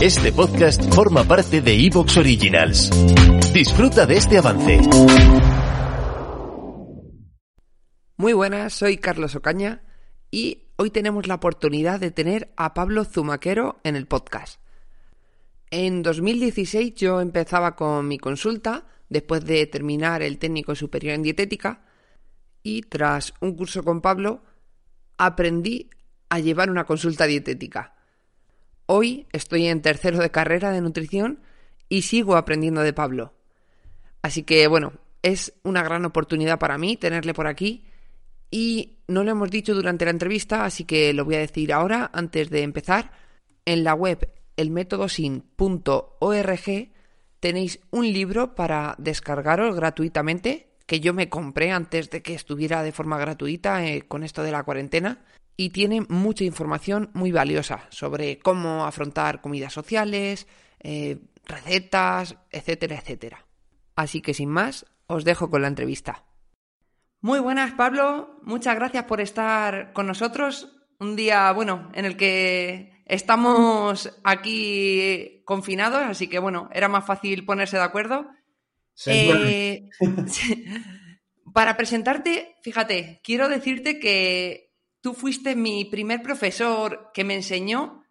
Este podcast forma parte de Evox Originals. Disfruta de este avance. Muy buenas, soy Carlos Ocaña y hoy tenemos la oportunidad de tener a Pablo Zumaquero en el podcast. En 2016 yo empezaba con mi consulta después de terminar el técnico superior en dietética y tras un curso con Pablo aprendí a llevar una consulta dietética. Hoy estoy en tercero de carrera de nutrición y sigo aprendiendo de Pablo. Así que bueno, es una gran oportunidad para mí tenerle por aquí y no lo hemos dicho durante la entrevista, así que lo voy a decir ahora antes de empezar. En la web elmétodosin.org tenéis un libro para descargaros gratuitamente que yo me compré antes de que estuviera de forma gratuita eh, con esto de la cuarentena y tiene mucha información muy valiosa sobre cómo afrontar comidas sociales, eh, recetas, etcétera, etcétera. Así que sin más, os dejo con la entrevista. Muy buenas, Pablo. Muchas gracias por estar con nosotros. Un día, bueno, en el que estamos aquí confinados, así que bueno, era más fácil ponerse de acuerdo. Eh, para presentarte, fíjate, quiero decirte que tú fuiste mi primer profesor que me enseñó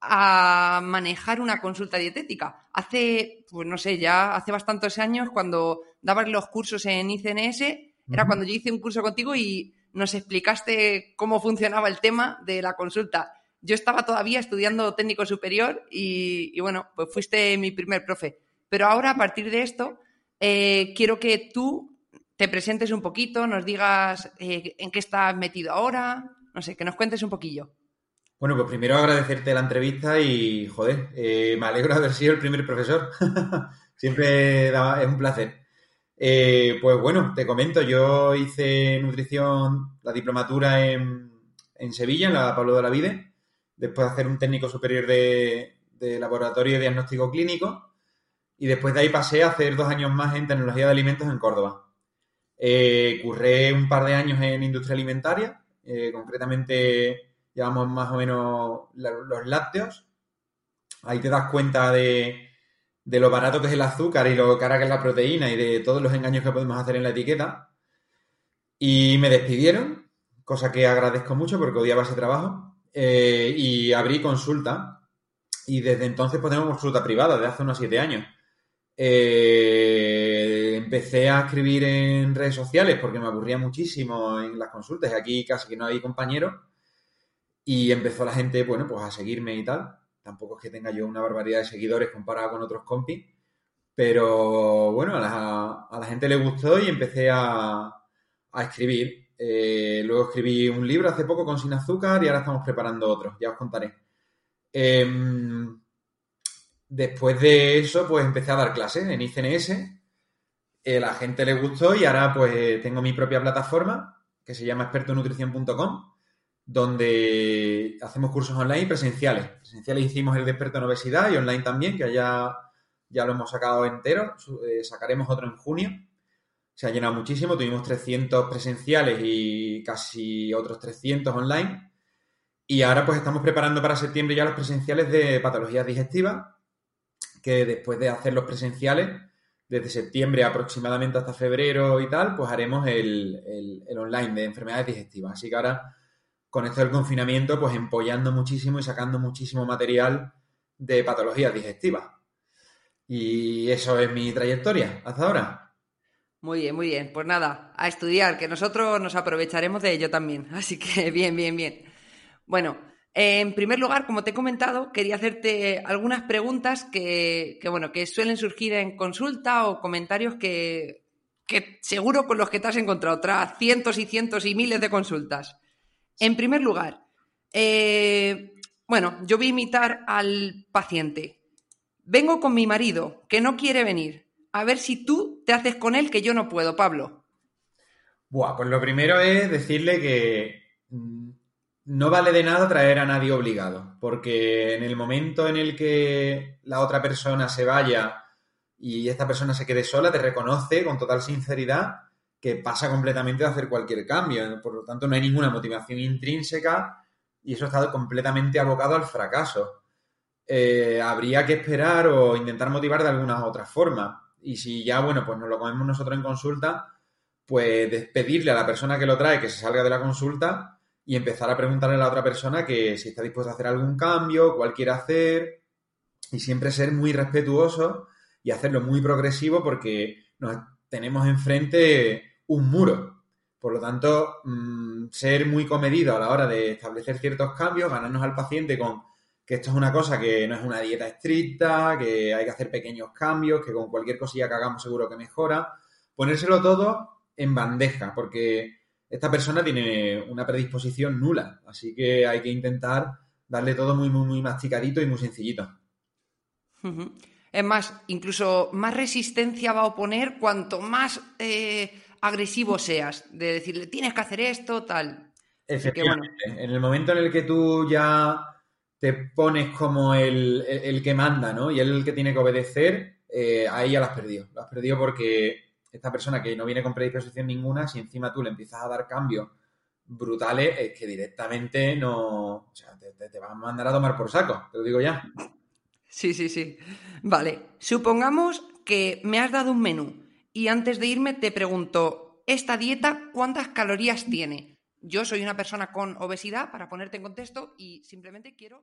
a manejar una consulta dietética. Hace, pues no sé, ya hace bastantes años cuando dabas los cursos en ICNS, era cuando yo hice un curso contigo y nos explicaste cómo funcionaba el tema de la consulta. Yo estaba todavía estudiando técnico superior y, bueno, pues fuiste mi primer profe. Pero ahora, a partir de esto, eh, quiero que tú te presentes un poquito, nos digas eh, en qué estás metido ahora, no sé, que nos cuentes un poquillo. Bueno, pues primero agradecerte la entrevista y, joder, eh, me alegro de haber sido el primer profesor. Siempre es un placer. Eh, pues bueno, te comento, yo hice nutrición, la diplomatura en, Sevilla, en la Pablo de la Vide, después de hacer un técnico superior de, laboratorio de diagnóstico clínico, y después de ahí pasé a hacer dos años más en tecnología de alimentos en Córdoba. Eh, curré un par de años en industria alimentaria, eh, concretamente llevamos más o menos los lácteos. Ahí te das cuenta de, de lo barato que es el azúcar y lo cara que es la proteína y de todos los engaños que podemos hacer en la etiqueta. Y me despidieron, cosa que agradezco mucho porque odiaba ese trabajo. Eh, y abrí consulta. Y desde entonces pues tengo consulta privada, de hace unos siete años. Eh, empecé a escribir en redes sociales porque me aburría muchísimo en las consultas. Aquí casi que no hay compañeros. Y empezó la gente, bueno, pues a seguirme y tal. Tampoco es que tenga yo una barbaridad de seguidores comparado con otros compis. Pero bueno, a la, gente le gustó y empecé a, escribir. Eh, luego escribí un libro hace poco con Sin Azúcar y ahora estamos preparando otro, ya os contaré. Em, después de eso, pues empecé a dar clases en ICNS. Eh, la gente le gustó y ahora pues tengo mi propia plataforma que se llama expertonutrición.com donde hacemos cursos online y presenciales. Presenciales hicimos el de experto en obesidad y online también, que ya, ya lo hemos sacado entero. Eh, sacaremos otro en junio. Se ha llenado muchísimo. Tuvimos 300 presenciales y casi otros 300 online. Y ahora pues estamos preparando para septiembre ya los presenciales de patologías digestivas, que después de hacer los presenciales, desde septiembre aproximadamente hasta febrero y tal, pues haremos el, el, el online de enfermedades digestivas. Así que ahora con esto del confinamiento, pues empollando muchísimo y sacando muchísimo material de patologías digestivas. Y eso es mi trayectoria hasta ahora. Muy bien, muy bien. Pues nada, a estudiar, que nosotros nos aprovecharemos de ello también. Así que bien, bien, bien. Bueno, en primer lugar, como te he comentado, quería hacerte algunas preguntas que, bueno, que suelen surgir en consulta o comentarios que, que seguro con los que te has encontrado tras cientos y cientos y miles de consultas. En primer lugar, eh, Bueno, yo voy a imitar al paciente. Vengo con mi marido, que no quiere venir. A ver si tú te haces con él, que yo no puedo, Pablo. Buah, pues lo primero es decirle que mm, no vale de nada traer a nadie obligado, porque en el momento en el que la otra persona se vaya y esta persona se quede sola, te reconoce con total sinceridad que pasa completamente de hacer cualquier cambio. Por lo tanto, no hay ninguna motivación intrínseca y eso está completamente abocado al fracaso. Eh, habría que esperar o intentar motivar de alguna otra forma. Y si ya, bueno, pues nos lo comemos nosotros en consulta, pues despedirle a la persona que lo trae que se salga de la consulta y empezar a preguntarle a la otra persona que si está dispuesta a hacer algún cambio, cuál quiere hacer y siempre ser muy respetuoso y hacerlo muy progresivo porque nos tenemos enfrente un muro. Por lo tanto, mm, ser muy comedido a la hora de establecer ciertos cambios, ganarnos al paciente con que esto es una cosa que no es una dieta estricta, que hay que hacer pequeños cambios, que con cualquier cosilla que hagamos seguro que mejora. Ponérselo todo en bandeja, porque esta persona tiene una predisposición nula, así que hay que intentar darle todo muy, muy, muy masticadito y muy sencillito. Es más, incluso más resistencia va a oponer cuanto más eh, agresivo seas, de decirle, tienes que hacer esto, tal. Efectivamente. En el momento en el que tú ya te pones como el, que manda, ¿no? Y él el que tiene que obedecer, eh, ahí ya lo has perdido. Lo has perdido porque esta persona que no viene con predisposición ninguna, si encima tú le empiezas a dar cambios brutales, es que directamente no. O sea, te, te, te van a mandar a tomar por saco, te lo digo ya. Sí, sí, sí. Vale, supongamos que me has dado un menú y antes de irme te pregunto, ¿esta dieta cuántas calorías tiene? Yo soy una persona con obesidad, para ponerte en contexto, y simplemente quiero...